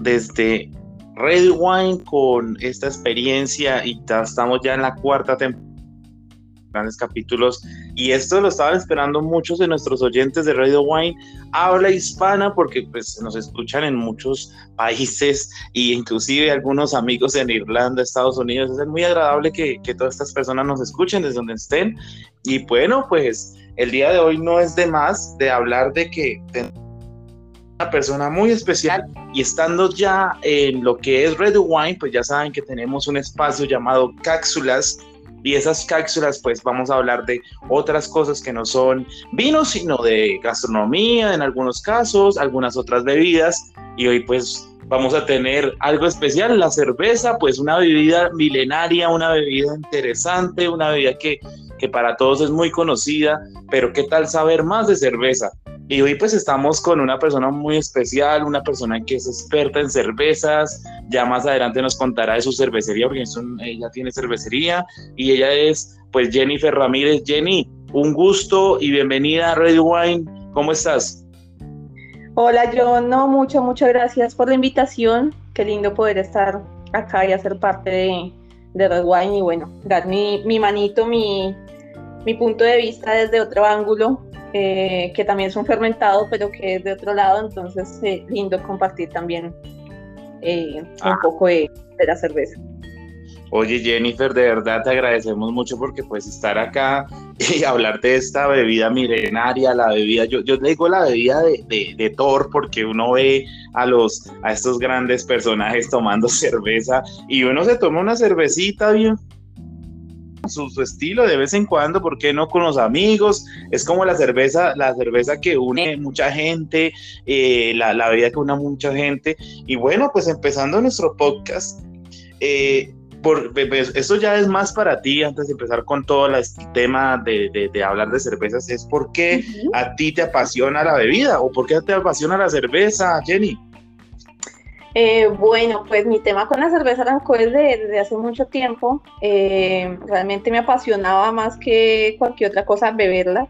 desde Red Wine con esta experiencia y ya estamos ya en la cuarta temporada grandes capítulos. Y esto lo estaban esperando muchos de nuestros oyentes de Radio Wine. Habla hispana porque pues nos escuchan en muchos países e inclusive algunos amigos en Irlanda, Estados Unidos. Es muy agradable que, que todas estas personas nos escuchen desde donde estén. Y bueno pues el día de hoy no es de más de hablar de que una persona muy especial y estando ya en lo que es Red Wine, pues ya saben que tenemos un espacio llamado Cápsulas y esas cápsulas pues vamos a hablar de otras cosas que no son vinos, sino de gastronomía en algunos casos, algunas otras bebidas y hoy pues vamos a tener algo especial, la cerveza, pues una bebida milenaria, una bebida interesante, una bebida que, que para todos es muy conocida, pero ¿qué tal saber más de cerveza? Y hoy pues estamos con una persona muy especial, una persona que es experta en cervezas, ya más adelante nos contará de su cervecería, porque ella tiene cervecería, y ella es pues Jennifer Ramírez. Jenny, un gusto y bienvenida a Red Wine, ¿cómo estás? Hola John, no, mucho, muchas gracias por la invitación, qué lindo poder estar acá y hacer parte de, Red Wine. Y bueno, dar mi manito, mi, mi punto de vista desde otro ángulo eh, que también es un fermentado, pero que es de otro lado, entonces es eh, lindo compartir también eh, un ah. poco de, la cerveza. Oye Jennifer, de verdad te agradecemos mucho porque pues estar acá y hablar de esta bebida milenaria, la bebida, yo, yo digo la bebida de, de, de, Thor porque uno ve a los, a estos grandes personajes tomando cerveza y uno se toma una cervecita bien su, estilo de vez en cuando, ¿por qué no con los amigos? Es como la cerveza, la cerveza que une mucha gente, eh, la, la bebida que une a mucha gente. Y bueno, pues empezando nuestro podcast, eh, por, eso ya es más para ti, antes de empezar con todo el tema de, de, hablar de cervezas, es por qué a ti te apasiona la bebida o por qué te apasiona la cerveza, Jenny. Eh, bueno, pues mi tema con la cerveza arrancó desde, desde hace mucho tiempo. Eh, realmente me apasionaba más que cualquier otra cosa beberla.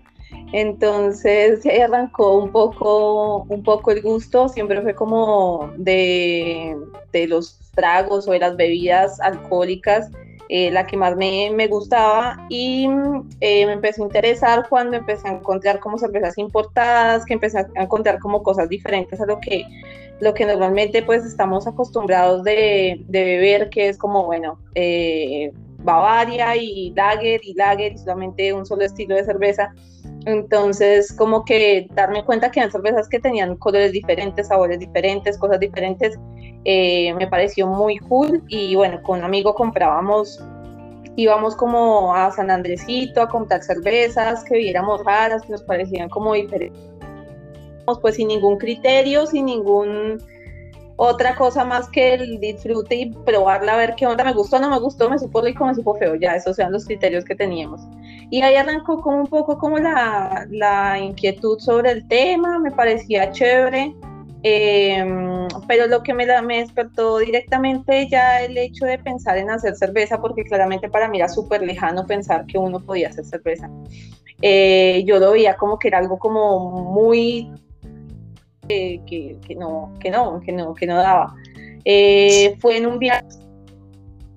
Entonces arrancó un poco, un poco el gusto. Siempre fue como de, de los tragos o de las bebidas alcohólicas. Eh, la que más me, me gustaba y me empezó a interesar cuando empecé a encontrar como cervezas importadas, que empecé a encontrar como cosas diferentes a lo que lo que normalmente pues estamos acostumbrados de, beber, que es como, bueno, eh, Bavaria y Lager y Lager y solamente un solo estilo de cerveza. Entonces, como que darme cuenta que eran cervezas que tenían colores diferentes, sabores diferentes, cosas diferentes, eh, me pareció muy cool. Y bueno, con un amigo comprábamos, íbamos como a San Andresito a comprar cervezas que viéramos raras, que nos parecían como diferentes pues sin ningún criterio, sin ningún otra cosa más que el disfrute y probarla a ver qué onda, me gustó, no me gustó, me supo rico, me supo feo, ya esos sean los criterios que teníamos. Y ahí arrancó como un poco como la, la inquietud sobre el tema, me parecía chévere, em, pero lo que me, me despertó directamente ya el hecho de pensar en hacer cerveza, porque claramente para mí era súper lejano pensar que uno podía hacer cerveza. Eh, yo lo veía como que era algo como muy que, no, que no, que no, que no daba. Eh, fue en un viaje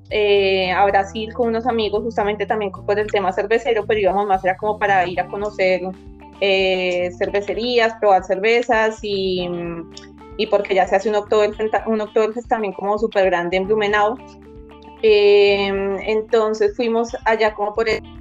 eh, a Brasil con unos amigos, justamente también por el tema cervecero, pero íbamos más, era como para ir a conocer eh, cervecerías, probar cervezas y, y, porque ya se hace un Oktoberfest, un también como súper grande en Blumenau. entonces fuimos allá como por el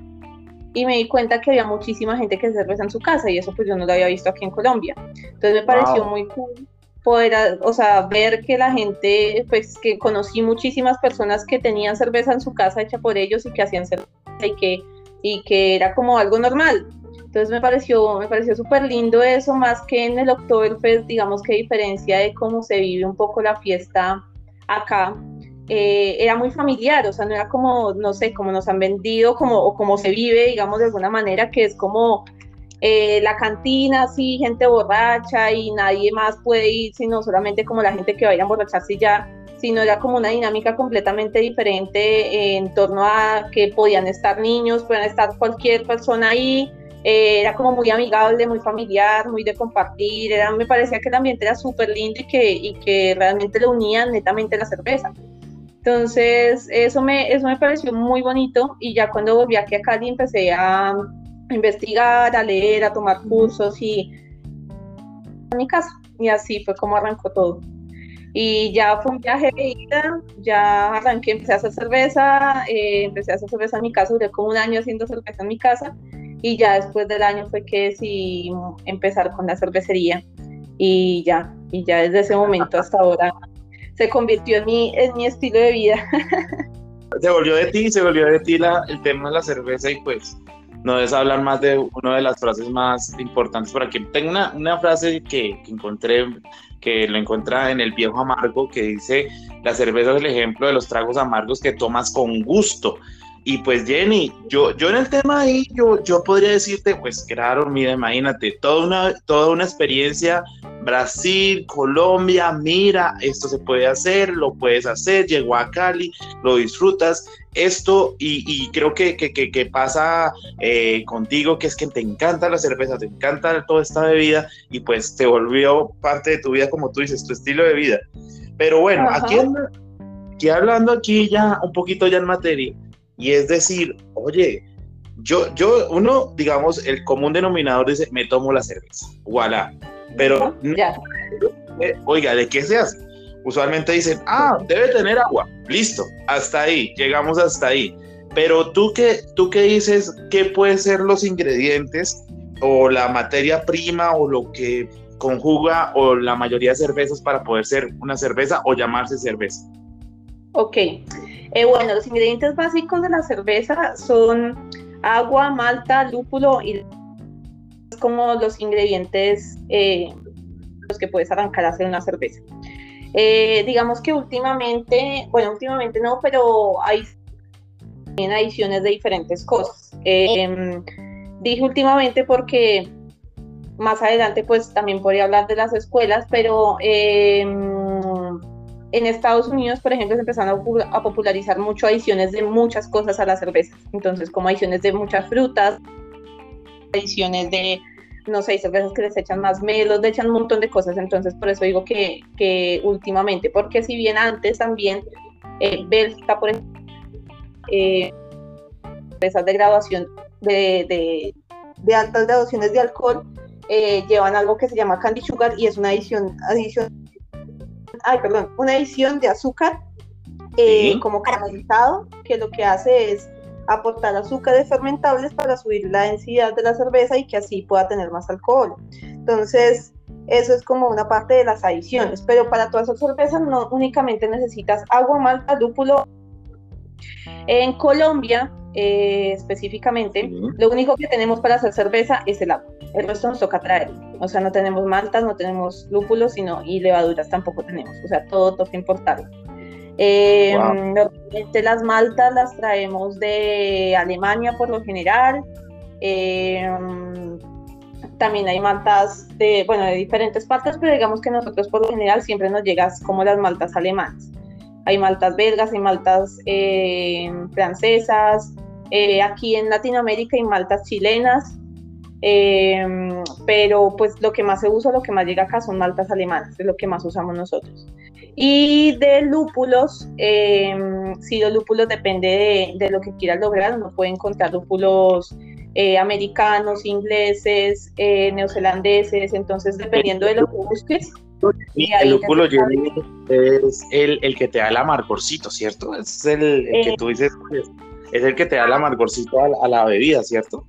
y me di cuenta que había muchísima gente que hace cerveza en su casa y eso pues yo no lo había visto aquí en Colombia. Entonces me pareció muy cool poder, o sea, ver que la gente, pues que conocí muchísimas personas que tenían cerveza en su casa hecha por ellos y que hacían cerveza y que, y que era como algo normal. Entonces me pareció, me pareció súper lindo eso, más que en el Oktoberfest, digamos que diferencia de cómo se vive un poco la fiesta acá, eh, era muy familiar, o sea, no era como, no sé, como nos han vendido, como, o como se vive, digamos, de alguna manera, que es como eh, la cantina, así, gente borracha y nadie más puede ir, sino solamente como la gente que vaya a emborracharse ya, sino era como una dinámica completamente diferente en torno a que podían estar niños, podían estar cualquier persona ahí, eh, era como muy amigable, muy familiar, muy de compartir, era, me parecía que el ambiente era súper lindo y que, y que realmente lo unían netamente la cerveza. Entonces, eso me, eso me pareció muy bonito y ya cuando volví aquí a Cali empecé a investigar, a leer, a tomar cursos y a mi casa. Y así fue como arrancó todo. Y ya fue un viaje de ida, ya arranqué, empecé a hacer cerveza, eh, empecé a hacer cerveza en mi casa, duré como un año haciendo cerveza en mi casa y ya después del año fue que decidí empezar con la cervecería y ya, y ya desde ese momento hasta ahora se convirtió en mi, en mi estilo de vida. se volvió de ti, se volvió de ti la, el tema de la cerveza y pues no es hablar más de una de las frases más importantes por aquí. Tengo una, una frase que, que, encontré, que lo encuentra en el viejo amargo, que dice, la cerveza es el ejemplo de los tragos amargos que tomas con gusto. Y pues Jenny, yo, yo en el tema ahí, yo, yo podría decirte, pues claro, mira, imagínate, toda una, toda una experiencia, Brasil, Colombia, mira, esto se puede hacer, lo puedes hacer, llegó a Cali, lo disfrutas, esto, y, creo que, que, que, pasa eh, contigo, que es que te encanta la cerveza, te encanta toda esta bebida, y pues te volvió parte de tu vida, como tú dices, tu estilo de vida. Pero bueno, aquí, aquí hablando aquí ya un poquito ya en materia, y es decir, oye, yo, yo, uno, digamos, el común denominador dice, me tomo la cerveza, voilà. Pero, oiga, ¿de qué se hace? Usualmente dicen, ah, debe tener agua, listo, hasta ahí, llegamos hasta ahí. Pero tú qué, tú qué dices, ¿qué pueden ser los ingredientes o la materia prima o lo que conjuga o la mayoría de cervezas para poder ser una cerveza o llamarse cerveza? Ok, eh, bueno, los ingredientes básicos de la cerveza son agua, malta, lúpulo y como los ingredientes eh, los que puedes arrancar a hacer una cerveza. Eh, digamos que últimamente, bueno, últimamente no, pero hay adiciones de diferentes cosas. Em, dije últimamente porque más adelante pues también podría hablar de las escuelas, pero em, en Estados Unidos, por ejemplo, se empezaron a popularizar mucho adiciones de muchas cosas a la cerveza. Entonces, como adiciones de muchas frutas, adiciones de, no sé, cervezas que les echan más melos, le echan un montón de cosas. Entonces, por eso digo que, que últimamente, porque si bien antes también eh, Bélgica, por ejemplo, eh, cervezas de graduación de, de, de, altas graduaciones de alcohol, eh, llevan algo que se llama candy sugar y es una adición, adición ay, perdón, una edición de azúcar eh, como caramelizado, que lo que hace es aportar azúcares fermentables para subir la densidad de la cerveza y que así pueda tener más alcohol. Entonces, eso es como una parte de las adiciones, pero para todas esas cervezas no únicamente necesitas agua, malta, lúpulo. En Colombia, eh, específicamente, lo único que tenemos para hacer cerveza es el agua. El resto nos toca traer. O sea, no tenemos maltas, no tenemos lúpulos, sino y levaduras tampoco tenemos. O sea, todo toca importarlo. Eh, Normalmente las maltas las traemos de Alemania por lo general. Eh, también hay maltas de, bueno, de diferentes partes, pero digamos que nosotros por lo general siempre nos llegas como las maltas alemanas. Hay maltas belgas, hay maltas eh, francesas, eh, aquí en Latinoamérica hay maltas chilenas, Em, pero pues lo que más se usa, lo que más llega acá son maltas alemanas, es lo que más usamos nosotros. Y de lúpulos, eh, si los lúpulos depende de, lo que quieras lograr, uno puede encontrar lúpulos eh, americanos, ingleses, eh, neozelandeses, entonces dependiendo de lo que busques. Y el lúpulo es el, el, que te da el amargorcito, ¿cierto? Es el, el que tú dices, es el que te da el amargorcito a, a la bebida, ¿cierto?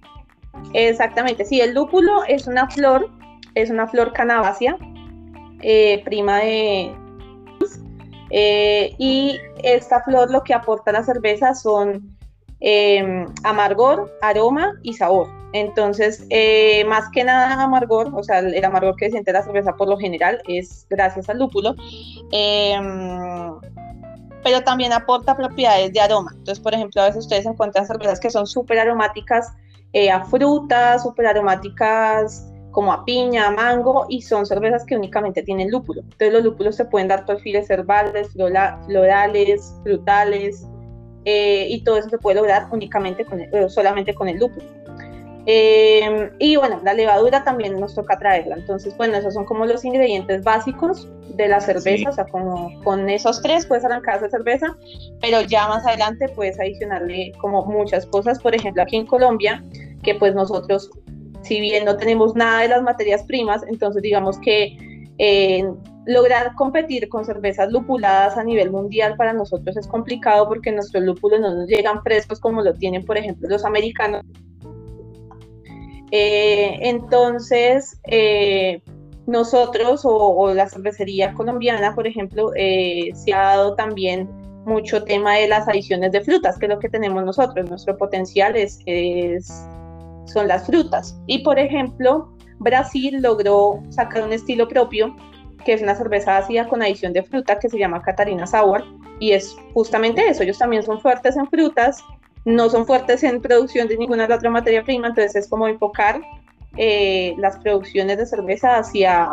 Exactamente, sí, el lúpulo es una flor, es una flor canabácea, eh, prima de... Eh, y esta flor lo que aporta a la cerveza son em, amargor, aroma y sabor. Entonces, eh, más que nada amargor, o sea, el amargor que siente la cerveza por lo general es gracias al lúpulo, em, pero también aporta propiedades de aroma. Entonces, por ejemplo, a veces ustedes encuentran cervezas que son súper aromáticas, eh, a frutas súper aromáticas como a piña, a mango, y son cervezas que únicamente tienen lúpulo. Entonces los lúpulos se pueden dar perfiles herbales, florales, frutales, eh, y todo eso se puede lograr únicamente con solamente con el lúpulo. Eh, y bueno, la levadura también nos toca traerla. Entonces, bueno, esos son como los ingredientes básicos de la cerveza. O sea, como con esos tres puedes arrancar esa cerveza, pero ya más adelante puedes adicionarle como muchas cosas. Por ejemplo, aquí en Colombia, que pues nosotros, si bien no tenemos nada de las materias primas, entonces digamos que eh, lograr competir con cervezas lupuladas a nivel mundial para nosotros es complicado porque nuestros lúpulos no nos llegan frescos como lo tienen, por ejemplo, los americanos. Eh, entonces, eh, nosotros o, la cervecería colombiana, por ejemplo, eh, se ha dado también mucho tema de las adiciones de frutas, que es lo que tenemos nosotros. Nuestro potencial es, son las frutas. Y, por ejemplo, Brasil logró sacar un estilo propio que es una cerveza ácida con adición de fruta que se llama Catarina Sour y es justamente eso, ellos también son fuertes en frutas, no son fuertes en producción de ninguna otra materia prima, entonces es como enfocar eh, las producciones de cerveza hacia,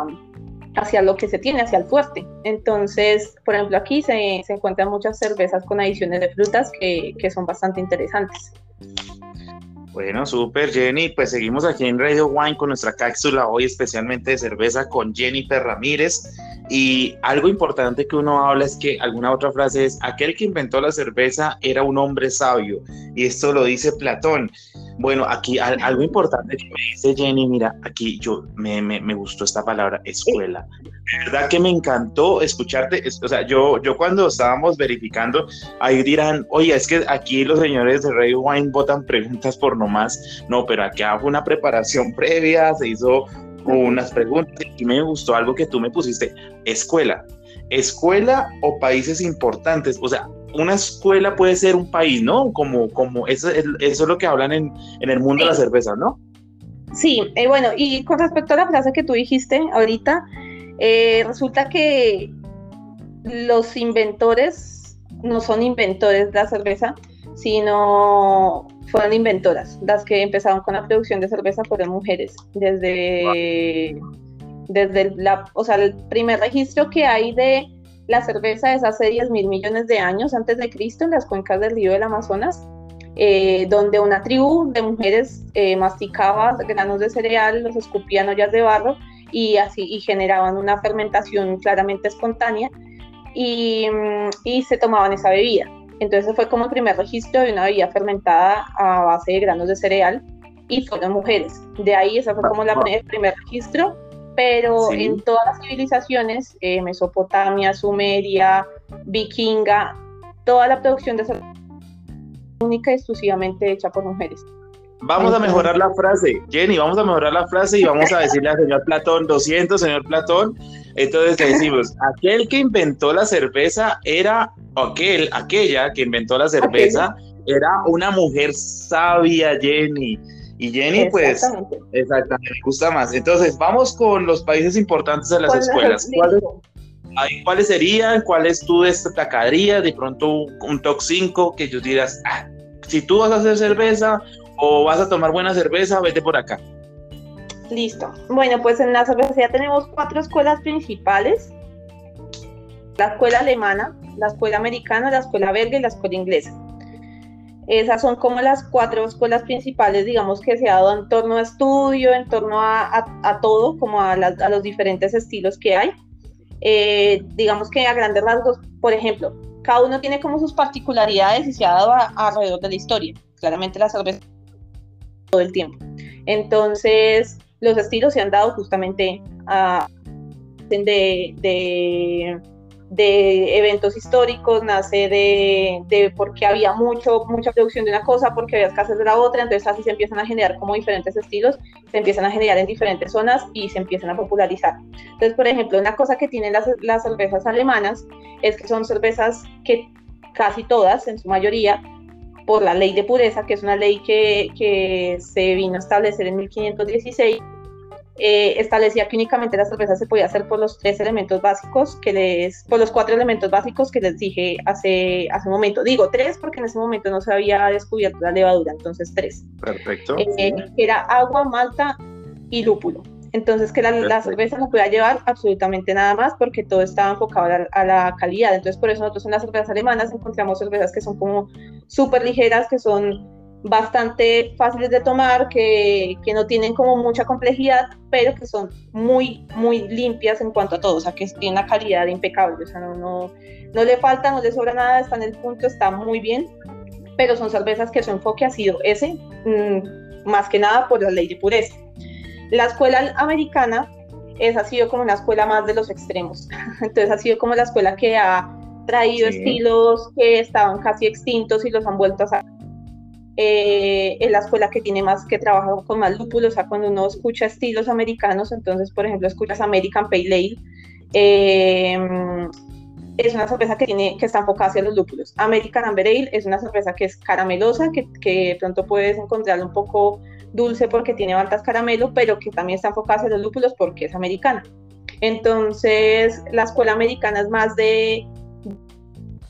hacia lo que se tiene, hacia el fuerte. Entonces, por ejemplo, aquí se, se encuentran muchas cervezas con adiciones de frutas que, que son bastante interesantes. Bueno, súper Jenny, pues seguimos aquí en Radio Wine con nuestra cápsula hoy especialmente de cerveza con Jennifer Ramírez y algo importante que uno habla es que alguna otra frase es aquel que inventó la cerveza era un hombre sabio y esto lo dice Platón. Bueno, aquí algo importante que me dice Jenny, mira, aquí yo me, me, me gustó esta palabra, escuela. De verdad que me encantó escucharte. O sea, yo, yo cuando estábamos verificando, ahí dirán, oye, es que aquí los señores de Radio Wine votan preguntas por nomás. No, pero aquí hago una preparación previa, se hizo unas preguntas y me gustó algo que tú me pusiste, escuela. Escuela o países importantes. O sea, una escuela puede ser un país, ¿no? Como, como eso, eso es lo que hablan en, en el mundo de la cerveza, ¿no? Sí, eh, bueno, y con respecto a la frase que tú dijiste ahorita, eh, resulta que los inventores no son inventores de la cerveza, sino fueron inventoras. Las que empezaron con la producción de cerveza fueron mujeres. Desde, desde la, o sea, el primer registro que hay de la cerveza es hace 10 mil millones de años antes de Cristo en las cuencas del río del Amazonas, eh, donde una tribu de mujeres eh, masticaba granos de cereal, los escupían ollas de barro y así y generaban una fermentación claramente espontánea y, y se tomaban esa bebida. Entonces fue como el primer registro de una bebida fermentada a base de granos de cereal y fueron mujeres. De ahí ese fue como la, el primer registro pero en todas las civilizaciones, eh, Mesopotamia, Sumeria, Vikinga, toda la producción de cerveza única y exclusivamente hecha por mujeres. Vamos a mejorar la frase, Jenny, vamos a mejorar la frase y vamos a decirle al señor Platón, 200, señor Platón. Entonces decimos, aquel que inventó la cerveza era, aquel, aquella que inventó la cerveza era una mujer sabia, Jenny. Y Jenny, pues, exactamente, me gusta más. Entonces, vamos con los países importantes de las escuelas. ¿Cuáles, serían? ¿Cuáles tú destacarías? De pronto un, top 5 que yo diras, ah, si tú vas a hacer cerveza o vas a tomar buena cerveza, vete por acá. Listo. Bueno, pues en la cervecería tenemos cuatro escuelas principales. La escuela alemana, la escuela americana, la escuela belga y la escuela inglesa. Esas son como las cuatro escuelas principales, digamos, que se ha dado en torno a estudio, en torno a, todo, como a, los diferentes estilos que hay. Eh, digamos que a grandes rasgos, por ejemplo, cada uno tiene como sus particularidades y se ha dado alrededor de la historia. Claramente la cerveza todo el tiempo. Entonces, los estilos se han dado justamente a, de, de de eventos históricos, nace de, de, porque había mucho, mucha producción de una cosa, porque había escasez de la otra, entonces así se empiezan a generar como diferentes estilos, se empiezan a generar en diferentes zonas y se empiezan a popularizar. Entonces, por ejemplo, una cosa que tienen las, las cervezas alemanas es que son cervezas que casi todas, en su mayoría, por la ley de pureza, que es una ley que, que se vino a establecer en 1516, eh, establecía que únicamente la cerveza se podía hacer por los tres elementos básicos que les, por los cuatro elementos básicos que les dije hace, hace un momento. Digo tres porque en ese momento no se había descubierto la levadura, entonces tres. Perfecto. Eh, que era agua, malta y lúpulo. Entonces que la, cerveza no podía llevar absolutamente nada más porque todo estaba enfocado a la, calidad. Entonces por eso nosotros en las cervezas alemanas encontramos cervezas que son como súper ligeras, que son bastante fáciles de tomar, que, que, no tienen como mucha complejidad, pero que son muy, muy limpias en cuanto a todo, o sea, que tienen una calidad impecable, o sea, no, no, no le falta, no le sobra nada, está en el punto, está muy bien, pero son cervezas que su enfoque ha sido ese, mm, más que nada por la ley de pureza. La escuela americana esa ha sido como una escuela más de los extremos, entonces ha sido como la escuela que ha traído estilos que estaban casi extintos y los han vuelto a sacar eh, es la escuela que tiene más, que trabaja con más lúpulos, o sea, cuando uno escucha estilos americanos, entonces, por ejemplo, escuchas American Pale Ale, eh, es una cerveza que, tiene, que está enfocada hacia los lúpulos. American Amber Ale es una cerveza que es caramelosa, que, que pronto puedes encontrarla un poco dulce porque tiene altas caramelo, pero que también está enfocada hacia los lúpulos porque es americana. Entonces, la escuela americana es más de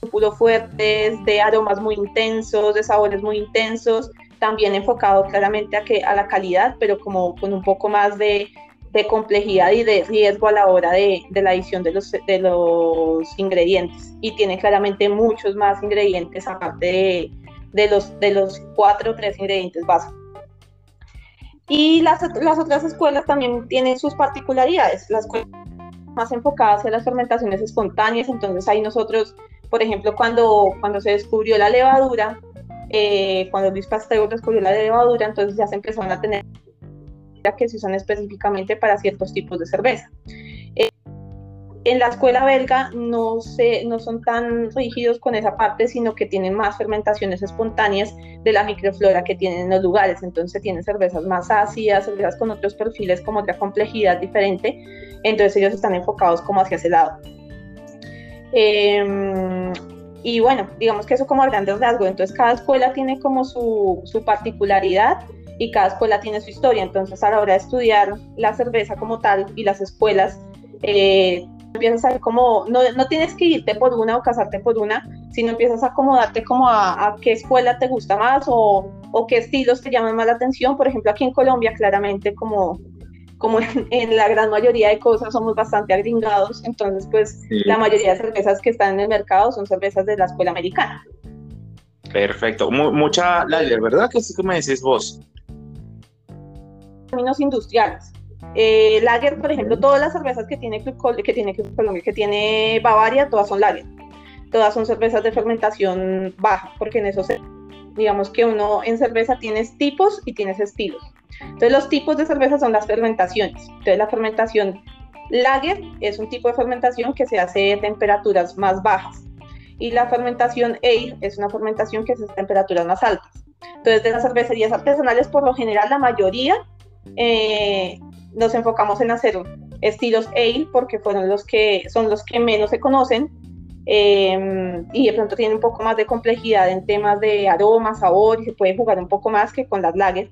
lúpulos fuertes, de aromas muy intensos, de sabores muy intensos, también enfocado claramente a, que, a la calidad, pero como con un poco más de, de complejidad y de riesgo a la hora de, de, la adición de los, de los ingredientes. Y tiene claramente muchos más ingredientes aparte de, los, de los cuatro o tres ingredientes básicos. Y las, las otras escuelas también tienen sus particularidades. Las más enfocadas en las fermentaciones espontáneas, entonces ahí nosotros por ejemplo, cuando, cuando se descubrió la levadura, eh, cuando Luis Pasteur descubrió la levadura, entonces ya se empezaron a tener que se usan específicamente para ciertos tipos de cerveza. Eh, en la escuela belga no, se, no son tan rígidos con esa parte, sino que tienen más fermentaciones espontáneas de la microflora que tienen en los lugares. Entonces tienen cervezas más ácidas, cervezas con otros perfiles, como otra complejidad diferente. Entonces ellos están enfocados como hacia ese lado. Em, y bueno, digamos que eso como a grandes rasgos. Entonces cada escuela tiene como su, su, particularidad y cada escuela tiene su historia. Entonces a la hora de estudiar la cerveza como tal y las escuelas, eh, empiezas a como, no, no, tienes que irte por una o casarte por una, sino empiezas a acomodarte como a, a qué escuela te gusta más o, o, qué estilos te llaman más la atención. Por ejemplo, aquí en Colombia claramente como como en, la gran mayoría de cosas somos bastante agringados, entonces pues la mayoría de cervezas que están en el mercado son cervezas de la escuela americana. Perfecto, mucha lager, ¿verdad? ¿Qué es que me decís vos? Términos industriales. Eh, lager, por ejemplo, todas las cervezas que tiene que tiene que tiene Bavaria, todas son lager. Todas son cervezas de fermentación baja, porque en eso se, digamos que uno en cerveza tienes tipos y tienes estilos. Entonces los tipos de cerveza son las fermentaciones. Entonces la fermentación lager es un tipo de fermentación que se hace a temperaturas más bajas y la fermentación ale es una fermentación que se hace a temperaturas más altas. Entonces de las cervecerías artesanales por lo general la mayoría eh, nos enfocamos en hacer estilos ale porque fueron los que son los que menos se conocen eh, y de pronto tienen un poco más de complejidad en temas de aroma, sabor y se puede jugar un poco más que con las lager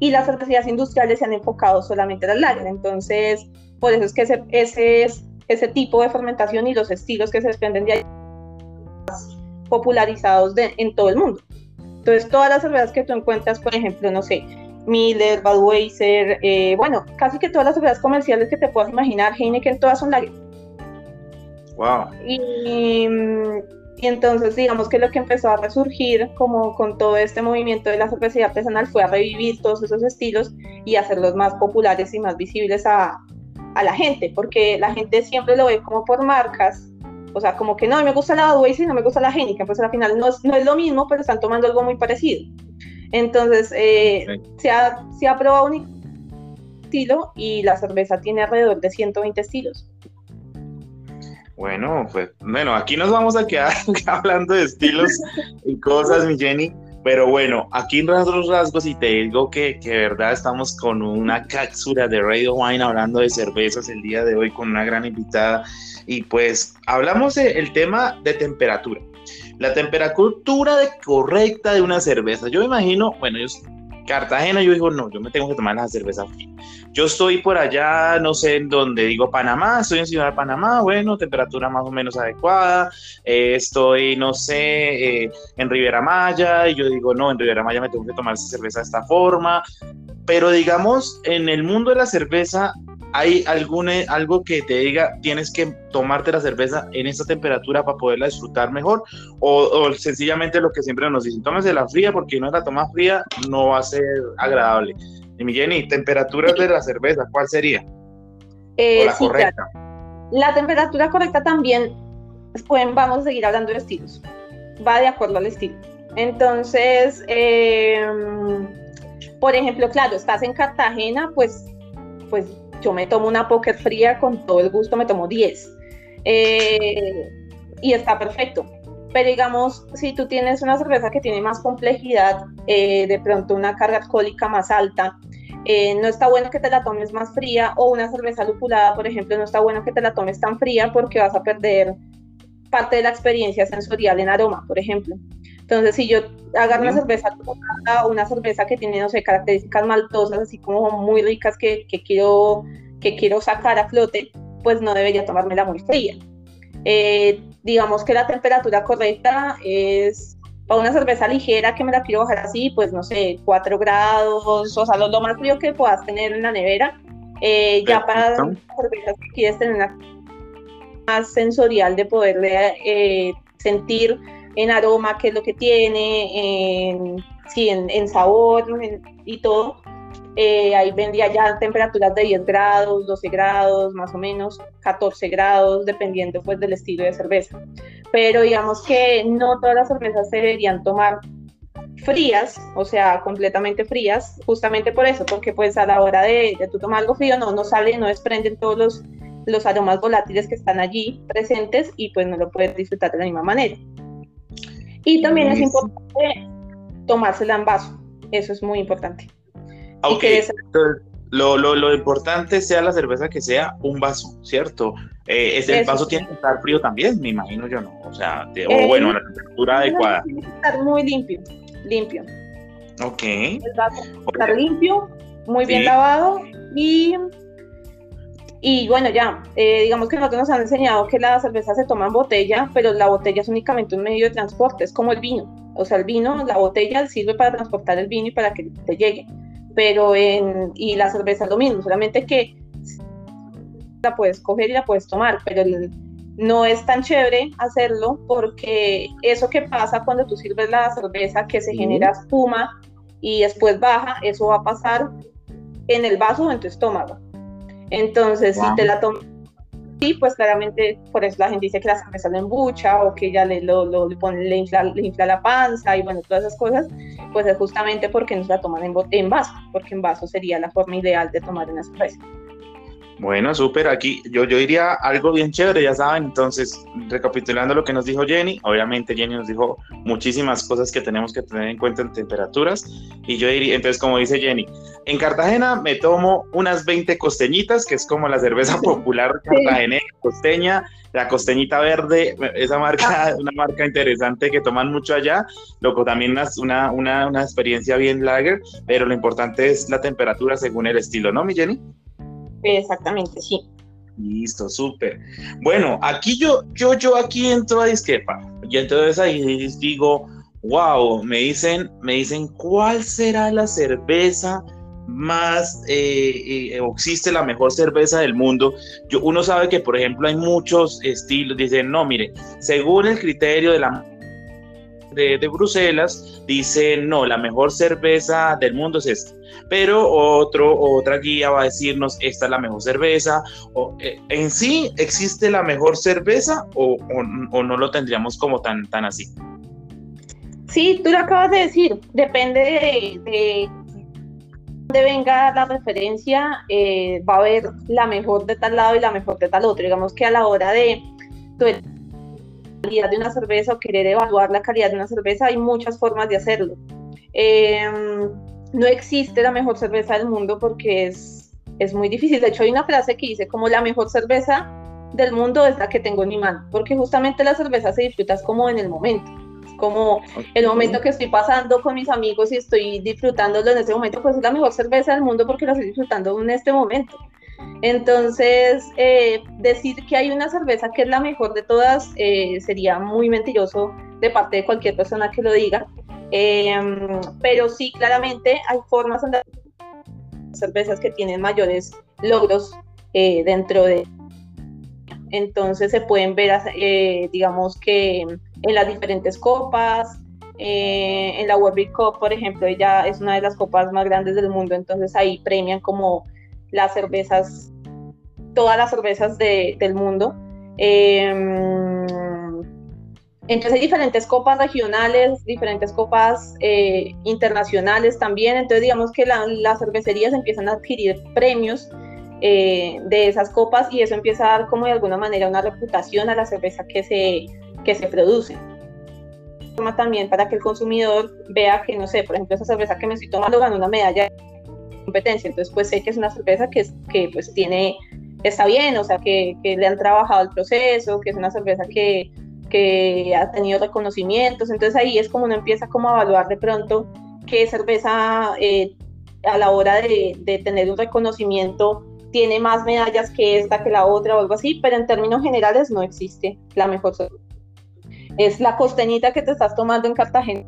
y las cervecerías industriales se han enfocado solamente en el lager. Entonces, por eso es que ese, ese, es, ese tipo de fermentación y los estilos que se desprenden de ahí popularizados de, en todo el mundo. Entonces, todas las cervezas que tú encuentras, por ejemplo, no sé, Miller, Budweiser, eh, bueno, casi que todas las cervezas comerciales que te puedas imaginar, Heineken, todas son lager. Wow. Y, y entonces, digamos que lo que empezó a resurgir como con todo este movimiento de la cervecería artesanal fue a revivir todos esos estilos y hacerlos más populares y más visibles a, a la gente, porque la gente siempre lo ve como por marcas, o sea, como que no, me gusta la y no me gusta la Heineken, pues al final no es, no es lo mismo, pero están tomando algo muy parecido. Entonces, eh, se, ha, se ha probado un estilo y la cerveza tiene alrededor de 120 estilos. Bueno, pues bueno, aquí nos vamos a quedar hablando de estilos y cosas, mi Jenny. Pero bueno, aquí en Rasgos Rasgos y te digo que, que de verdad estamos con una cápsula de Radio Wine hablando de cervezas el día de hoy con una gran invitada. Y pues hablamos del tema de temperatura. La temperatura de correcta de una cerveza. Yo imagino, bueno, yo Cartagena, yo digo, no, yo me tengo que tomar la cerveza fría. Yo estoy por allá, no sé en dónde, digo Panamá, estoy en Ciudad de Panamá, bueno, temperatura más o menos adecuada. Eh, estoy, no sé, eh, en Rivera Maya, y yo digo, no, en Rivera Maya me tengo que tomar esa cerveza de esta forma. Pero digamos, en el mundo de la cerveza, ¿hay algún, algo que te diga tienes que tomarte la cerveza en esta temperatura para poderla disfrutar mejor? O, sencillamente lo que siempre nos dicen, tómese la fría porque no la toma fría, no va a ser agradable. Y mi Jenny, temperaturas de la cerveza, ¿cuál sería? Eh, la correcta. La temperatura correcta también, pues, vamos a seguir hablando de estilos. Va de acuerdo al estilo. Entonces, em, por ejemplo, claro, estás en Cartagena, pues, pues yo me tomo una poker fría con todo el gusto, me tomo 10. Eh, y está perfecto. Pero digamos, si tú tienes una cerveza que tiene más complejidad, eh, de pronto una carga alcohólica más alta, eh, no está bueno que te la tomes más fría o una cerveza lupulada, por ejemplo, no está bueno que te la tomes tan fría porque vas a perder parte de la experiencia sensorial en aroma, por ejemplo. Entonces, si yo agarro una cerveza una cerveza que tiene, no sé, características maltosas, así como muy ricas que, que, quiero, que quiero sacar a flote, pues no debería tomármela muy fría. Eh, digamos que la temperatura correcta es para una cerveza ligera que me la quiero bajar así, pues no sé, 4 grados, o sea, lo, más frío que puedas tener en la nevera. Eh, ya para cervezas que quieres tener una más sensorial de poderle eh, sentir en aroma qué es lo que tiene, en, sí, en, sabor y todo. Eh, ahí vendría ya temperaturas de 10 grados, 12 grados, más o menos, 14 grados, dependiendo pues del estilo de cerveza. Pero digamos que no todas las cervezas se deberían tomar frías, o sea, completamente frías, justamente por eso, porque pues a la hora de, de tú tomar algo frío no, no sale, no desprenden todos los, los aromas volátiles que están allí presentes y pues no lo puedes disfrutar de la misma manera. Y también es importante tomársela en vaso, eso es muy importante. Ok, lo, lo, lo, importante sea la cerveza que sea un vaso, ¿cierto? Eh, ese vaso tiene que estar frío también, me imagino yo no, o sea, o eh, bueno, la temperatura adecuada. Tiene que estar muy limpio, limpio. Ok. El vaso tiene que estar limpio, muy bien lavado y y bueno, ya, eh, digamos que nosotros nos han enseñado que la cerveza se toma en botella, pero la botella es únicamente un medio de transporte, es como el vino. O sea, el vino, la botella sirve para transportar el vino y para que te llegue. Pero en, y la cerveza es lo mismo, solamente que la puedes coger y la puedes tomar, pero no es tan chévere hacerlo porque eso que pasa cuando tú sirves la cerveza, que se genera espuma y después baja, eso va a pasar en el vaso o en tu estómago. Entonces, si te la tomas sí, pues claramente por eso la gente dice que la cerveza lo embucha o que ya le, lo, lo, le, pone, le, infla, le, infla, la panza y bueno, todas esas cosas, pues es justamente porque no se la toman en, en vaso, porque en vaso sería la forma ideal de tomar una cerveza. Bueno, súper. Aquí yo, yo diría algo bien chévere, ya saben. Entonces, recapitulando lo que nos dijo Jenny, obviamente Jenny nos dijo muchísimas cosas que tenemos que tener en cuenta en temperaturas. Y yo diría, entonces, como dice Jenny, en Cartagena me tomo unas 20 costeñitas, que es como la cerveza popular cartagenera, costeña, la costeñita verde, esa marca, ah. una marca interesante que toman mucho allá. Loco, también una, una, una experiencia bien lager, pero lo importante es la temperatura según el estilo, ¿no, mi Jenny? Exactamente, sí. Listo, súper. Bueno, aquí yo, yo, yo aquí entro a disquepa. Y entonces ahí digo, wow, me dicen, me dicen, ¿cuál será la cerveza más eh, eh, existe la mejor cerveza del mundo? Yo, uno sabe que, por ejemplo, hay muchos estilos. Dicen, no, mire, según el criterio de la de, Bruselas dice, no, la mejor cerveza del mundo es esta. Pero otro, otra guía va a decirnos, esta es la mejor cerveza. O, eh, ¿En sí existe la mejor cerveza o, no lo tendríamos como tan, tan así? Sí, tú lo acabas de decir, depende de, de venga la referencia, eh, va a haber la mejor de tal lado y la mejor de tal otro. Digamos que a la hora de calidad de una cerveza o querer evaluar la calidad de una cerveza, hay muchas formas de hacerlo. Em, no existe la mejor cerveza del mundo porque es, es muy difícil. De hecho, hay una frase que dice como la mejor cerveza del mundo es la que tengo en mi mano, porque justamente la cerveza se disfruta como en el momento. Como el momento que estoy pasando con mis amigos y estoy disfrutándolo en ese momento, pues es la mejor cerveza del mundo porque la estoy disfrutando en este momento. Entonces, eh, decir que hay una cerveza que es la mejor de todas eh, sería muy mentiroso de parte de cualquier persona que lo diga. Em, pero sí, claramente hay formas las cervezas que tienen mayores logros eh, dentro de... Entonces se pueden ver, eh, digamos que en las diferentes copas, en la World Cup, por ejemplo, ella es una de las copas más grandes del mundo, entonces ahí premian como las cervezas, todas las cervezas del mundo. Em, entonces hay diferentes copas regionales, diferentes copas eh, internacionales también. Entonces digamos que las cervecerías empiezan a adquirir premios eh, de esas copas y eso empieza a dar como de alguna manera una reputación a la cerveza que se, que se produce. También para que el consumidor vea que, no sé, por ejemplo, esa cerveza que me estoy tomando ganó una medalla de competencia. Entonces pues sé que es una cerveza que, que pues tiene, está bien, o sea, que, que le han trabajado el proceso, que es una cerveza que que ha tenido reconocimientos, entonces ahí es como uno empieza como a evaluar de pronto qué cerveza eh, a la hora de, de, tener un reconocimiento tiene más medallas que esta, que la otra o algo así, pero en términos generales no existe la mejor cerveza. Es la costeñita que te estás tomando en Cartagena,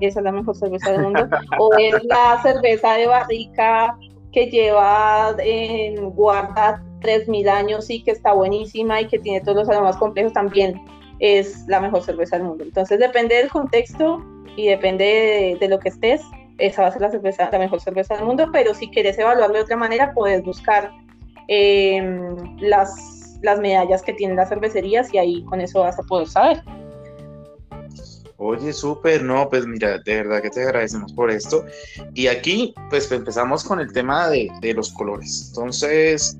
esa es la mejor cerveza del mundo, o es la cerveza de barrica que lleva en guarda 3.000 años y que está buenísima y que tiene todos los aromas complejos también es la mejor cerveza del mundo. Entonces depende del contexto y depende de, lo que estés, esa va a ser la, cerveza, la mejor cerveza del mundo, pero si quieres evaluarlo de otra manera, puedes buscar em, las, las medallas que tienen las cervecerías y ahí con eso vas a poder saber. Oye, súper, no, pues mira, de verdad que te agradecemos por esto. Y aquí, pues empezamos con el tema de, de los colores. Entonces,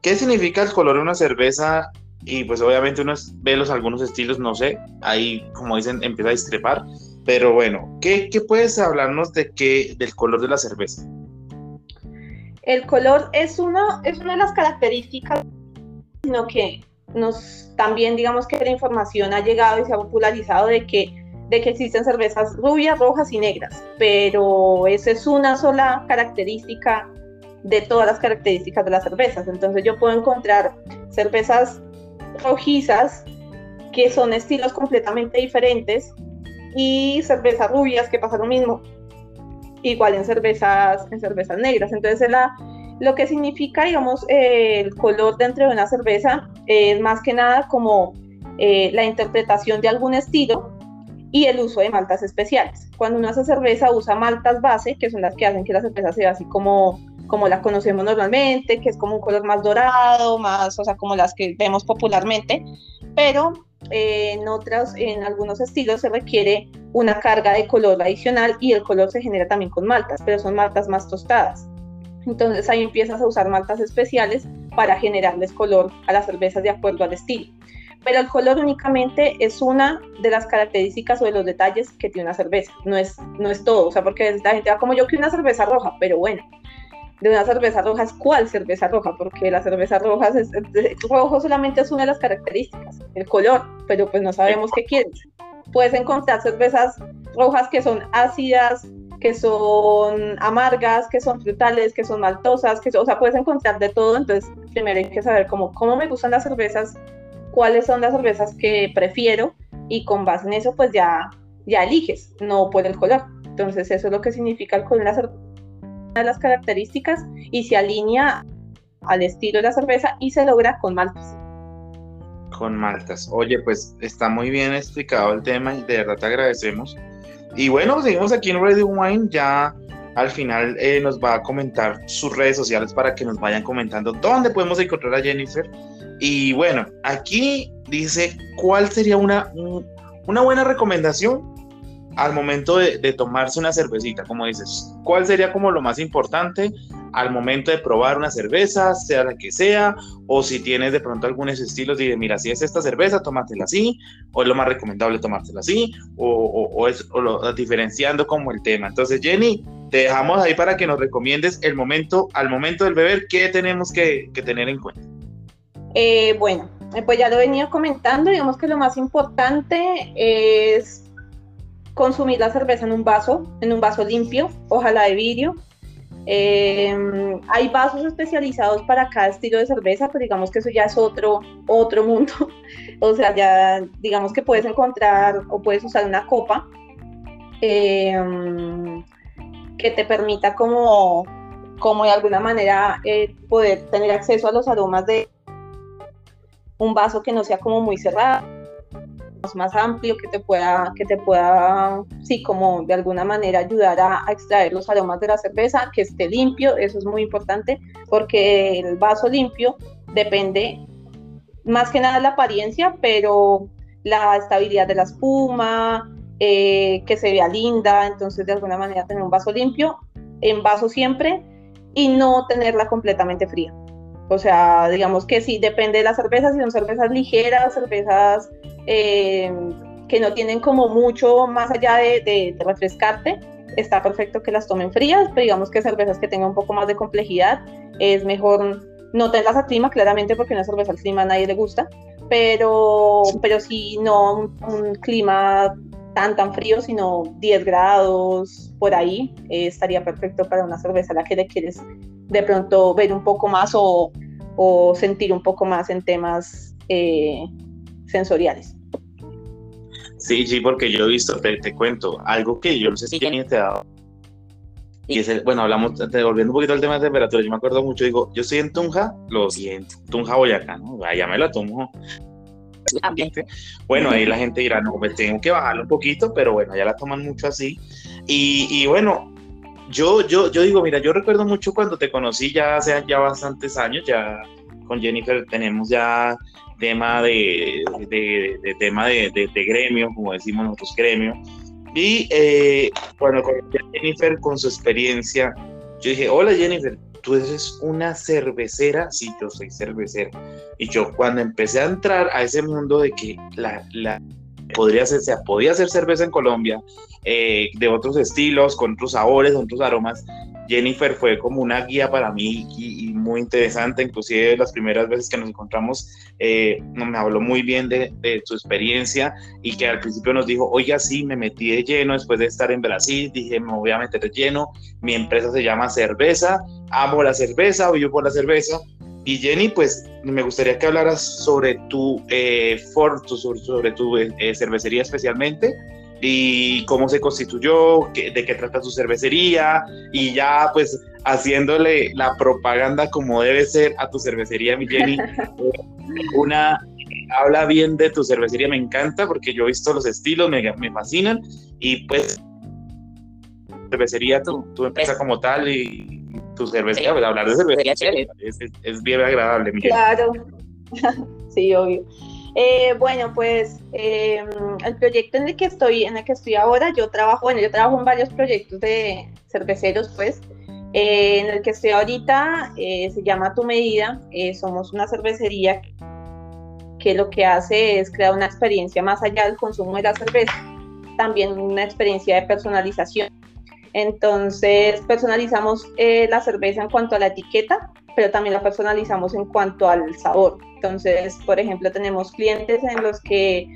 ¿qué significa el color de una cerveza y pues obviamente uno ve los algunos estilos, no sé, ahí como dicen empieza a discrepar, pero bueno, ¿qué, qué puedes hablarnos de qué, del color de la cerveza? El color es una, es una de las características, sino que nos también digamos que la información ha llegado y se ha popularizado de que de que existen cervezas rubias, rojas y negras, pero esa es una sola característica de todas las características de las cervezas. Entonces yo puedo encontrar cervezas rojizas, que son estilos completamente diferentes, y cervezas rubias, que pasa lo mismo, igual en cervezas, en cervezas negras. Entonces, la, lo que significa, digamos, el color dentro de una cerveza es más que nada como eh, la interpretación de algún estilo y el uso de maltas especiales. Cuando uno hace cerveza usa maltas base, que son las que hacen que la cerveza sea así como como la conocemos normalmente, que es como un color más dorado, más, o sea, como las que vemos popularmente, pero eh, en otras, en algunos estilos se requiere una carga de color adicional y el color se genera también con maltas, pero son maltas más tostadas. Entonces ahí empiezas a usar maltas especiales para generarles color a las cervezas de acuerdo al estilo. Pero el color únicamente es una de las características o de los detalles que tiene una cerveza, no es, no es todo, o sea, porque la gente va como yo que una cerveza roja, pero bueno, de una cerveza roja es cuál cerveza roja, porque la cerveza roja es, rojo solamente es una de las características, el color, pero pues no sabemos qué quieres. Puedes encontrar cervezas rojas que son ácidas, que son amargas, que son frutales, que son maltosas, que o sea, puedes encontrar de todo, entonces primero hay que saber cómo, cómo me gustan las cervezas, cuáles son las cervezas que prefiero y con base en eso pues ya, ya eliges, no por el color. Entonces eso es lo que significa el color cerveza de las características y se alinea al estilo de la cerveza y se logra con maltas. Con maltas. Oye, pues está muy bien explicado el tema y de verdad te agradecemos. Y bueno, seguimos aquí en Radio Wine. Ya al final eh, nos va a comentar sus redes sociales para que nos vayan comentando dónde podemos encontrar a Jennifer. Y bueno, aquí dice cuál sería una, una buena recomendación al momento de, tomarse una cervecita, como dices, ¿cuál sería como lo más importante al momento de probar una cerveza, sea la que sea, o si tienes de pronto algunos estilos, de mira, si es esta cerveza, tómatela así, o es lo más recomendable tomártela así, o, es lo, diferenciando como el tema. Entonces, Jenny, te dejamos ahí para que nos recomiendes el momento, al momento del beber, qué tenemos que, tener en cuenta. Eh, bueno, pues ya lo he venido comentando, digamos que lo más importante es consumir la cerveza en un vaso, en un vaso limpio, ojalá de vidrio. Em, hay vasos especializados para cada estilo de cerveza, pero digamos que eso ya es otro, otro mundo. o sea, ya digamos que puedes encontrar o puedes usar una copa em, que te permita como como de alguna manera eh, poder tener acceso a los aromas de un vaso que no sea como muy cerrado, más amplio, que te pueda, que te pueda, sí, como de alguna manera ayudar a, extraer los aromas de la cerveza, que esté limpio, eso es muy importante, porque el vaso limpio depende más que nada de la apariencia, pero la estabilidad de la espuma, eh, que se vea linda, entonces de alguna manera tener un vaso limpio, en vaso siempre, y no tenerla completamente fría. O sea, digamos que sí, depende de las cervezas, si son cervezas ligeras, cervezas eh, que no tienen como mucho más allá de, refrescarte, está perfecto que las tomen frías, pero digamos que cervezas que tengan un poco más de complejidad, es mejor no tenerlas a clima, claramente porque una cerveza al clima a nadie le gusta, pero, pero si no un, clima tan tan frío, sino 10 grados por ahí, eh, estaría perfecto para una cerveza a la que le quieres de pronto ver un poco más o, o sentir un poco más en temas eh, sensoriales. Sí, sí, porque yo he visto, te, cuento, algo que yo no sé si te ha dado. Y es el, bueno, hablamos, devolviendo un poquito al tema de temperatura, yo me acuerdo mucho, digo, yo estoy en Tunja, lo siento, Tunja Boyacá, ¿no? Allá me la tomo. Bueno, ahí la gente dirá, no, me tengo que bajarlo un poquito, pero bueno, ya la toman mucho así. Y, y bueno, yo, yo, yo digo, mira, yo recuerdo mucho cuando te conocí ya hace ya bastantes años, ya con Jennifer tenemos ya tema de, de, tema de, de, gremio, como decimos nosotros, gremio. Y eh, bueno, con Jennifer, con su experiencia, yo dije, hola Jennifer, tú eres una cervecera, sí, yo soy cervecera. Y yo cuando empecé a entrar a ese mundo de que la, la podría ser, sea, podía hacer cerveza en Colombia, eh, de otros estilos, con otros sabores, con otros aromas. Jennifer fue como una guía para mí y, muy interesante, inclusive las primeras veces que nos encontramos eh, me habló muy bien de, su experiencia y que al principio nos dijo, oiga, sí, me metí de lleno después de estar en Brasil, dije, me voy a meter de lleno, mi empresa se llama Cerveza, amo la cerveza, vivo por la cerveza y Jenny, pues me gustaría que hablaras sobre tu, eh, sobre, tu eh, eh, cervecería especialmente y cómo se constituyó, de qué trata tu cervecería y ya pues haciéndole la propaganda como debe ser a tu cervecería, mi Jenny. Una, habla bien de tu cervecería, me encanta porque yo he visto los estilos, me, me fascinan y pues cervecería, tu, tu empresa como tal y tu cerveza, pues, hablar de cerveza es, bien agradable. Claro, sí, obvio. Eh, bueno, pues em, el proyecto en el que estoy, en el que estoy ahora, yo trabajo, bueno, yo trabajo en varios proyectos de cerveceros, pues. Eh, en el que estoy ahorita eh, se llama Tu Medida. somos una cervecería que lo que hace es crear una experiencia más allá del consumo de la cerveza, también una experiencia de personalización entonces personalizamos eh, la cerveza en cuanto a la etiqueta, pero también la personalizamos en cuanto al sabor. Entonces, por ejemplo, tenemos clientes en los que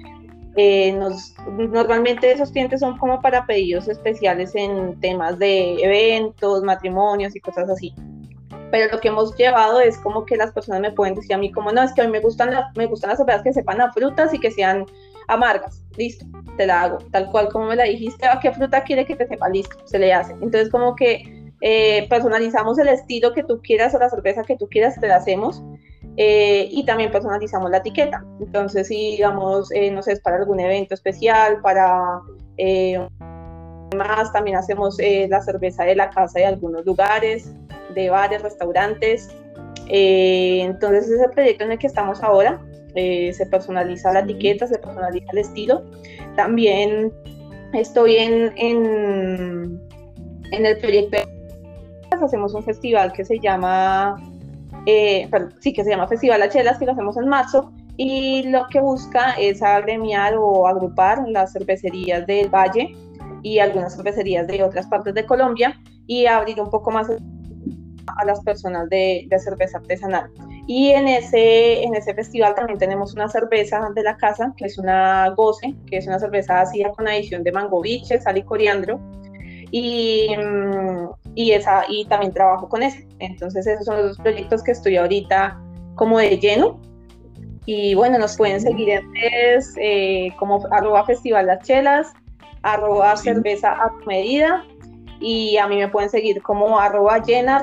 eh, nos, normalmente esos clientes son como para pedidos especiales en temas de eventos, matrimonios y cosas así. Pero lo que hemos llevado es como que las personas me pueden decir a mí como no, es que a mí me gustan, me gustan las cervezas que sepan a frutas y que sean amargas, listo, te la hago, tal cual como me la dijiste, ¿a qué fruta quiere que te sepa? Listo, se le hace. Entonces como que eh, personalizamos el estilo que tú quieras o la cerveza que tú quieras, te la hacemos. Eh, y también personalizamos la etiqueta. Entonces, si digamos, eh, no sé, es para algún evento especial, para más, también hacemos la cerveza de la casa de algunos lugares, de bares, restaurantes. entonces, ese proyecto en el que estamos ahora. Eh, se personaliza la etiqueta, se personaliza el estilo. También estoy en, en, en el proyecto, hacemos un festival que se llama, eh, sí, que se llama Festival Achelas, que lo hacemos en marzo, y lo que busca es agremiar o agrupar las cervecerías del Valle y algunas cervecerías de otras partes de Colombia y abrir un poco más a las personas de, de cerveza artesanal. Y en ese, en ese festival también tenemos una cerveza de la casa, que es una Goce, que es una cerveza ácida con adición de mango biche, sal y coriandro. Y, mm, y, esa, y también trabajo con ese. Entonces esos son los dos proyectos que estoy ahorita como de lleno. Y bueno, nos pueden seguir en redes eh, como arroba festival las chelas, arroba cerveza a tu medida y a mí me pueden seguir como arroba llena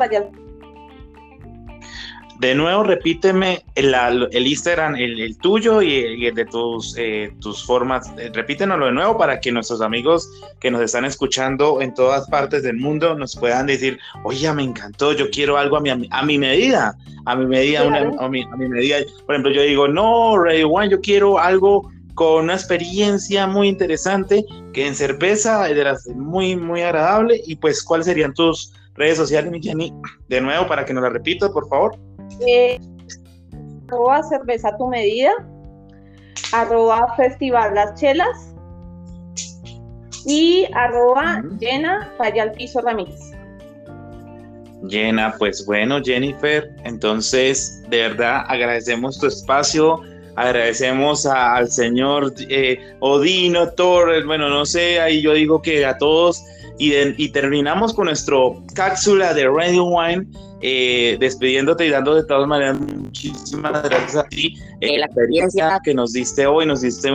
de nuevo, repíteme el, el Instagram, el, tuyo y el, de tus, eh, tus formas. Eh, repítenoslo de nuevo para que nuestros amigos que nos están escuchando en todas partes del mundo nos puedan decir, oye, me encantó, yo quiero algo a mi, a mi medida, a mi medida, a, mi, medida. Por ejemplo, yo digo, no, Radio One, yo quiero algo con una experiencia muy interesante, que en cerveza de las muy, muy agradable. Y pues, ¿cuáles serían tus redes sociales, mi Jenny? De nuevo, para que nos la repita, por favor. Eh, arroba cerveza tu medida, arroba festival las chelas y arroba llena falla al piso Ramírez. Llena, pues bueno, Jennifer, entonces de verdad agradecemos tu espacio, agradecemos al señor eh, Odino, Torres, bueno, no sé, ahí yo digo que a todos, y, y terminamos con nuestro cápsula de Radio Wine eh, despidiéndote y dando de todas maneras muchísimas gracias a ti eh, la experiencia que nos diste hoy, nos diste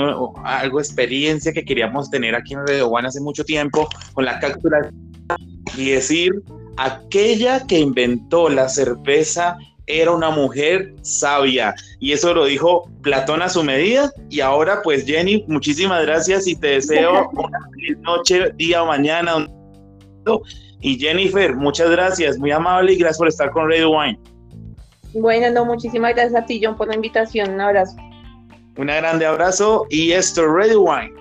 algo experiencia que queríamos tener aquí en Radio One hace mucho tiempo con la cápsula y decir aquella que inventó la cerveza era una mujer sabia. Y eso lo dijo Platón a su medida. Y ahora pues Jenny muchísimas gracias y te deseo una feliz noche, día o mañana y Jennifer, muchas gracias, muy amable y gracias por estar con Radio Wine. Bueno, no, muchísimas gracias a ti, John, por la invitación. Un abrazo. Un grande abrazo y esto, Radio Wine.